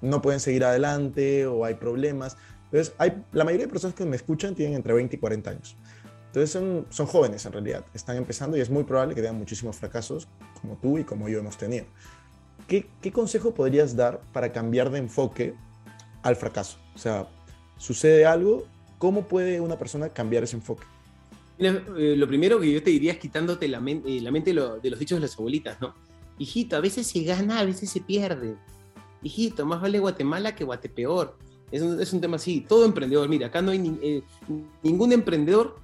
no pueden seguir adelante o hay problemas. Entonces, hay, la mayoría de personas que me escuchan tienen entre 20 y 40 años. Entonces, son, son jóvenes en realidad, están empezando y es muy probable que tengan muchísimos fracasos, como tú y como yo hemos tenido. ¿Qué, qué consejo podrías dar para cambiar de enfoque al fracaso? O sea, sucede algo, ¿cómo puede una persona cambiar ese enfoque? Mira, eh, lo primero que yo te diría es quitándote la, men- eh, la mente lo- de los dichos de las abuelitas, ¿no? Hijito, a veces se gana, a veces se pierde. Hijito, más vale Guatemala que Guatepeor. Es un, es un tema así. Todo emprendedor, mira, acá no hay ni- eh, ningún emprendedor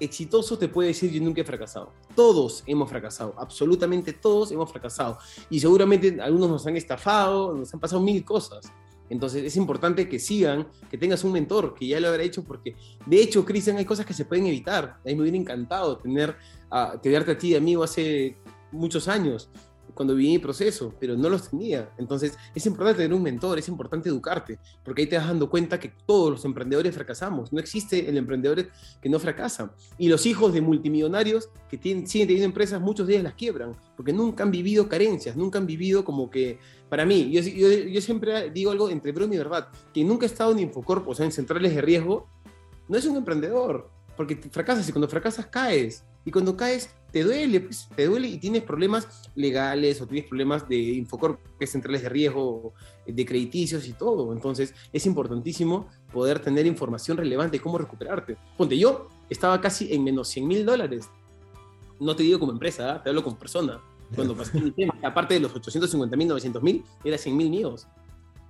exitoso te puede decir yo nunca he fracasado. Todos hemos fracasado, absolutamente todos hemos fracasado. Y seguramente algunos nos han estafado, nos han pasado mil cosas. Entonces es importante que sigan, que tengas un mentor, que ya lo habrá hecho, porque de hecho, Cristian, hay cosas que se pueden evitar. A mí me hubiera encantado tener, a tenerte a ti de amigo hace muchos años. Cuando viví mi proceso, pero no los tenía. Entonces, es importante tener un mentor, es importante educarte, porque ahí te vas dando cuenta que todos los emprendedores fracasamos. No existe el emprendedor que no fracasa. Y los hijos de multimillonarios que tienen, siguen teniendo empresas, muchos ellos las quiebran, porque nunca han vivido carencias, nunca han vivido como que, para mí, yo, yo, yo siempre digo algo entre broma y verdad, que nunca ha estado en Infocorp, o sea, en centrales de riesgo, no es un emprendedor, porque fracasas y cuando fracasas caes. Y cuando caes, te duele, pues, te duele y tienes problemas legales o tienes problemas de Infocorp, que es centrales de riesgo, de crediticios y todo. Entonces, es importantísimo poder tener información relevante de cómo recuperarte. Ponte, yo estaba casi en menos 100 mil dólares. No te digo como empresa, ¿ah? te hablo como persona. Cuando pasé mi tema, aparte de los 850 mil, 900 mil, era 100 mil míos.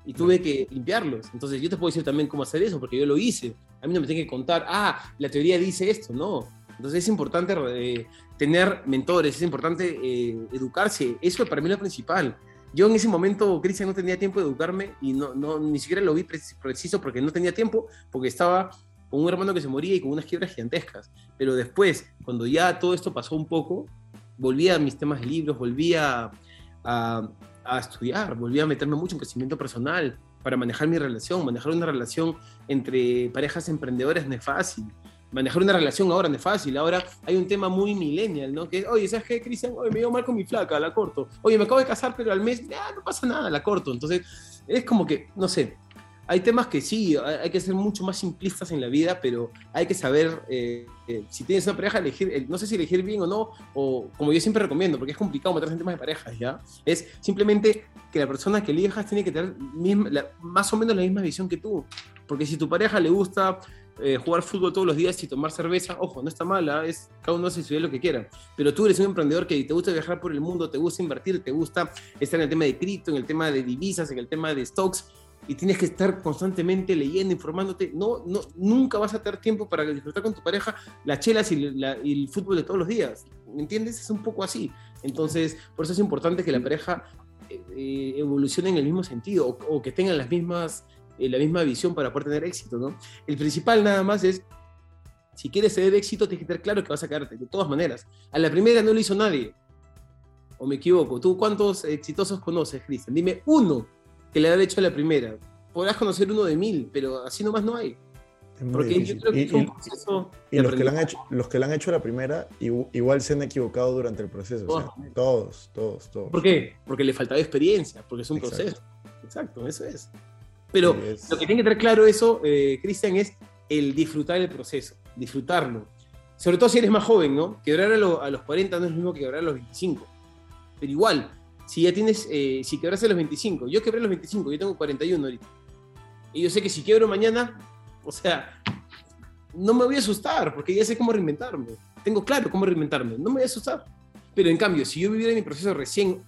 Y tuve que limpiarlos. Entonces, yo te puedo decir también cómo hacer eso, porque yo lo hice. A mí no me tienen que contar, ah, la teoría dice esto, no. Entonces es importante eh, tener mentores, es importante eh, educarse. Eso para mí es lo principal. Yo en ese momento, Cristian, no tenía tiempo de educarme y no, no, ni siquiera lo vi preci- preciso porque no tenía tiempo, porque estaba con un hermano que se moría y con unas quiebras gigantescas. Pero después, cuando ya todo esto pasó un poco, volví a mis temas de libros, volví a, a, a estudiar, volví a meterme mucho en crecimiento personal para manejar mi relación. Manejar una relación entre parejas emprendedoras no es fácil manejar una relación ahora no es fácil. Ahora hay un tema muy millennial, ¿no? Que es, oye, ¿sabes qué, Cristian? Oye, me dio mal con mi flaca, la corto. Oye, me acabo de casar, pero al mes, ya, no pasa nada, la corto. Entonces, es como que, no sé, hay temas que sí, hay que ser mucho más simplistas en la vida, pero hay que saber, eh, eh, si tienes una pareja, elegir, eh, no sé si elegir bien o no, o como yo siempre recomiendo, porque es complicado meterse en temas de parejas, ¿ya? Es simplemente que la persona que elijas tiene que tener misma- la- más o menos la misma visión que tú. Porque si tu pareja le gusta eh, jugar fútbol todos los días y tomar cerveza, ojo, no está mala, es cada uno hace su lo que quiera. Pero tú eres un emprendedor que te gusta viajar por el mundo, te gusta invertir, te gusta estar en el tema de cripto, en el tema de divisas, en el tema de stocks, y tienes que estar constantemente leyendo, informándote. No, no, nunca vas a tener tiempo para disfrutar con tu pareja las chelas y, la- y el fútbol de todos los días. ¿Me entiendes? Es un poco así. Entonces, por eso es importante que la pareja eh, eh, evolucione en el mismo sentido o, o que tengan las mismas, eh, la misma visión para poder tener éxito, ¿no? El principal nada más es, si quieres tener éxito, tienes que tener claro que vas a quedarte, de todas maneras. A la primera no lo hizo nadie. ¿O me equivoco? ¿Tú cuántos exitosos conoces, Cristian? Dime uno que le haya hecho a la primera. Podrás conocer uno de mil, pero así nomás no hay. Porque yo creo que Y- es un y- proceso Y de los que, la han hecho, los que la han hecho a la primera, igu- igual se han equivocado durante el proceso. o sea, todos, todos, todos. ¿Por qué? Porque le faltaba experiencia, porque es un Exacto. proceso. Exacto, eso es. Pero lo que tiene que tener claro eso, eh, Cristian, es el disfrutar el proceso, disfrutarlo. Sobre todo si eres más joven, ¿no? Quebrar a, lo- a los 40 no es lo mismo que quebrar a los 25. Pero igual, si ya tienes, eh, si quebras a los 25, yo quebré a los 25, yo tengo 41 ahorita. Y yo sé que si quiebro mañana, o sea, no me voy a asustar, porque ya sé cómo reinventarme. Tengo claro cómo reinventarme, no me voy a asustar. Pero en cambio, si yo viviera mi proceso recién,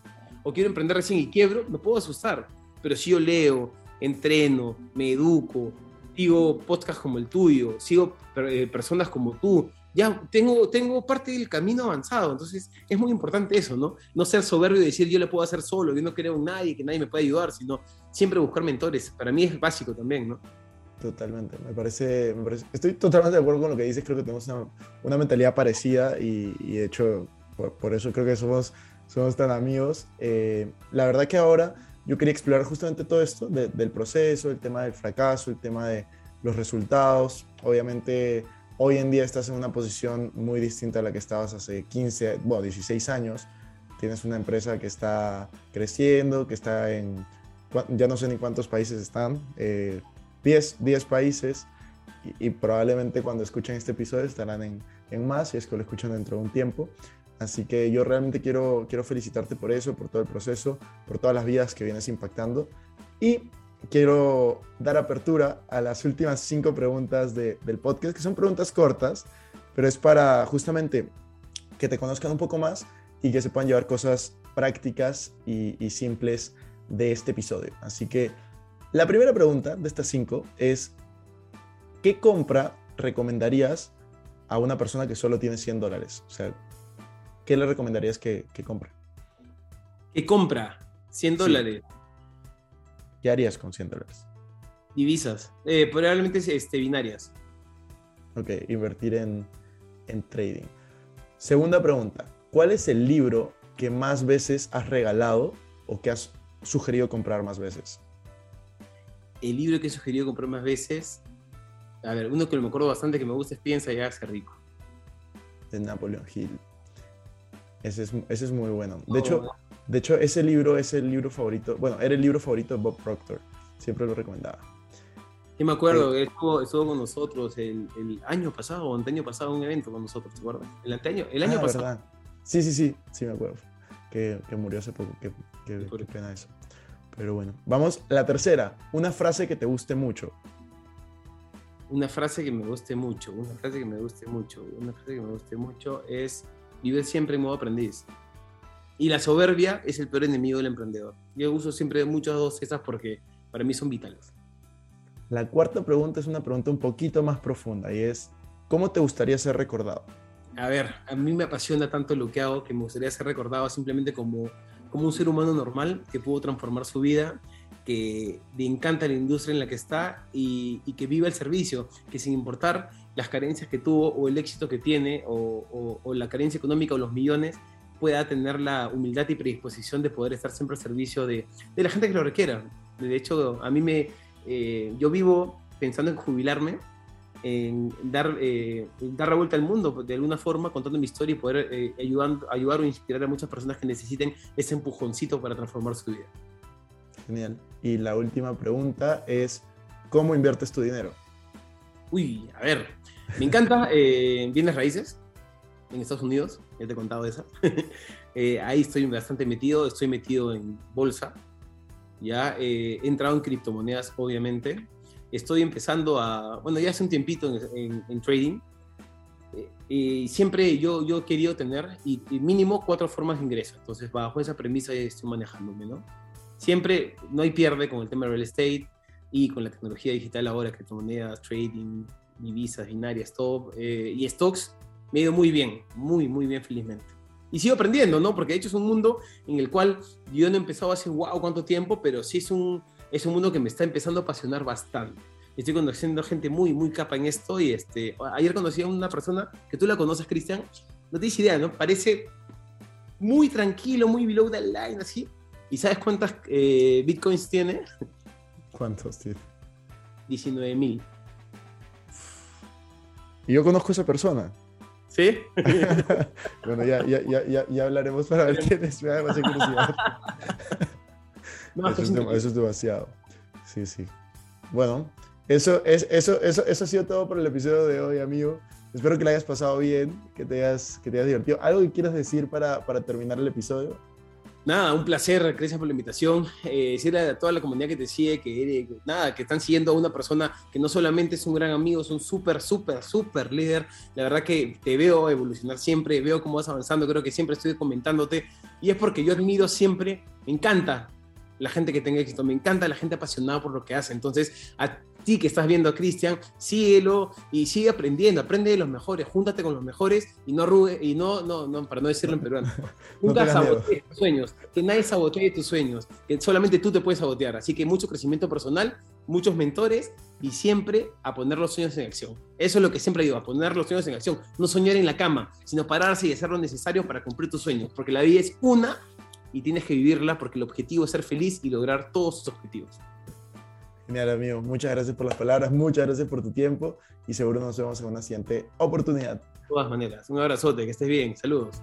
o quiero emprender recién y quiebro, me puedo asustar. Pero si yo leo, entreno, me educo, sigo podcasts como el tuyo, sigo eh, personas como tú, ya tengo, tengo parte del camino avanzado. Entonces es muy importante eso, ¿no? No ser soberbio y decir yo le puedo hacer solo, yo no creo en nadie, que nadie me puede ayudar, sino siempre buscar mentores. Para mí es básico también, ¿no? Totalmente, me parece, me parece- estoy totalmente de acuerdo con lo que dices, creo que tenemos una, una mentalidad parecida y, y de hecho por, por eso creo que somos, somos tan amigos. Eh, la verdad que ahora yo quería explorar justamente todo esto de- del proceso, el tema del fracaso, el tema de los resultados. Obviamente hoy en día estás en una posición muy distinta a la que estabas hace 15, bueno, 16 años. Tienes una empresa que está creciendo, que está en, ya no sé ni cuántos países están. eh, 10, 10 países y, y probablemente cuando escuchen este episodio estarán en, en más, si es que lo escuchan dentro de un tiempo. Así que yo realmente quiero, quiero felicitarte por eso, por todo el proceso, por todas las vidas que vienes impactando. Y quiero dar apertura a las últimas cinco preguntas de- del podcast, que son preguntas cortas, pero es para justamente que te conozcan un poco más y que se puedan llevar cosas prácticas y, y simples de este episodio. Así que la primera pregunta de estas cinco es, ¿qué compra recomendarías a una persona que solo tiene 100 dólares? O sea, ¿qué le recomendarías que, que compre? ¿Qué compra? 100 Sí. dólares. ¿Qué harías con 100 dólares? Divisas. Eh, probablemente este, binarias. Ok, invertir en, en trading. Segunda pregunta, ¿cuál es el libro que más veces has regalado o que has sugerido comprar más veces? El libro que he sugerido comprar más veces, a ver, uno que me acuerdo bastante que me gusta es Piensa y hágase rico. De Napoleon Hill. Ese es, ese es muy bueno. De Oh, hecho, de hecho, ese libro es el libro favorito, bueno, era el libro favorito de Bob Proctor. Siempre lo recomendaba. Yo me acuerdo, él estuvo, estuvo con nosotros el, el año pasado, o anteaño pasado, un evento con nosotros, ¿te acuerdas? El anteaño, el año Ah, pasado. ¿verdad? Sí, sí, sí, sí me acuerdo. Que, que murió hace poco, Sí, qué pena eso. Pero bueno, vamos, la tercera, una frase que te guste mucho. Una frase que me guste mucho, una frase que me guste mucho, una frase que me guste mucho es vivir siempre en modo aprendiz. Y la soberbia es el peor enemigo del emprendedor. Yo uso siempre muchas dos esas porque para mí son vitales. La cuarta pregunta es una pregunta un poquito más profunda y es, ¿cómo te gustaría ser recordado? A ver, a mí me apasiona tanto lo que hago que me gustaría ser recordado simplemente como, como un ser humano normal que pudo transformar su vida, que le encanta la industria en la que está y, y que viva el servicio, que sin importar las carencias que tuvo o el éxito que tiene o, la carencia económica o los millones, pueda tener la humildad y predisposición de poder estar siempre al servicio de, de la gente que lo requiera. De hecho, a mí me, eh, yo vivo pensando en jubilarme en dar, eh, dar la vuelta al mundo de alguna forma, contando mi historia y poder eh, ayudando, ayudar o inspirar a muchas personas que necesiten ese empujoncito para transformar su vida. Genial. Y la última pregunta es, ¿cómo inviertes tu dinero? Uy, a ver, me encanta eh, bienes raíces en Estados Unidos, ya te he contado esa. Eh, ahí estoy bastante metido, estoy metido en bolsa, ya eh, he entrado en criptomonedas, obviamente. Estoy empezando a, bueno, ya hace un tiempito en, trading. Eh, y siempre yo, yo he querido tener y, mínimo cuatro formas de ingreso. Entonces, bajo esa premisa estoy manejándome, ¿no? Siempre no hay pierde con el tema de real estate y con la tecnología digital ahora, criptomonedas, trading, divisas, binarias, todo. eh, y stocks, me ha ido muy bien, muy, muy bien, felizmente. Y sigo aprendiendo, ¿no? Porque de hecho es un mundo en el cual yo no he empezado hace wow cuánto tiempo, pero sí es un, es un mundo que me está empezando a apasionar bastante. Estoy conociendo gente muy, muy capa en esto y este, ayer conocí a una persona que tú la conoces, Cristian, no tienes idea, ¿no? Parece muy tranquilo, muy below the line, así. ¿Y sabes cuántas eh, bitcoins tiene? ¿Cuántos, tío? 19 mil. Y yo conozco a esa persona. ¿Sí? bueno, ya, ya, ya, ya, ya hablaremos para ver quién es. Me da demasiada curiosidad. No, eso, es eso es demasiado. Sí, sí. Bueno, eso, es, eso, eso, eso ha sido todo por el episodio de hoy, amigo. Espero que le hayas pasado bien, que te hayas, que te hayas divertido. ¿Algo que quieras decir para, para terminar el episodio? Nada, un placer, gracias por la invitación. Eh, decirle a toda la comunidad que te sigue que, nada, que están siguiendo a una persona que no solamente es un gran amigo, es un súper, súper, súper líder. La verdad que te veo evolucionar siempre, veo cómo vas avanzando, creo que siempre estoy comentándote. Y es porque yo admiro siempre, me encanta la gente que tenga éxito, me encanta la gente apasionada por lo que hace. Entonces, a ti que estás viendo a Cristian, síguelo y sigue aprendiendo, aprende de los mejores, júntate con los mejores y no arrugue, y no, no, no, para no decirlo en peruano, Nunca miedo. sabotees tus sueños, que nadie sabotee tus sueños, que solamente tú te puedes sabotear. Así que mucho crecimiento personal, muchos mentores y siempre a poner los sueños en acción. Eso es lo que siempre digo, a poner los sueños en acción. No soñar en la cama, sino pararse y hacer lo necesario para cumplir tus sueños. Porque la vida es una y tienes que vivirla porque el objetivo es ser feliz y lograr todos tus objetivos. Genial, amigo. Muchas gracias por las palabras, muchas gracias por tu tiempo y seguro nos vemos en una siguiente oportunidad. De todas maneras, un abrazote, que estés bien, saludos.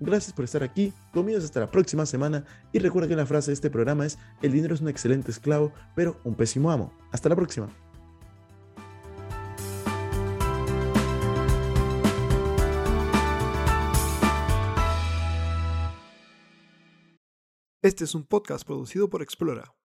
Gracias por estar aquí, conmigo hasta la próxima semana y recuerda que la frase de este programa es, el dinero es un excelente esclavo, pero un pésimo amo. Hasta la próxima. Este es un podcast producido por Explora.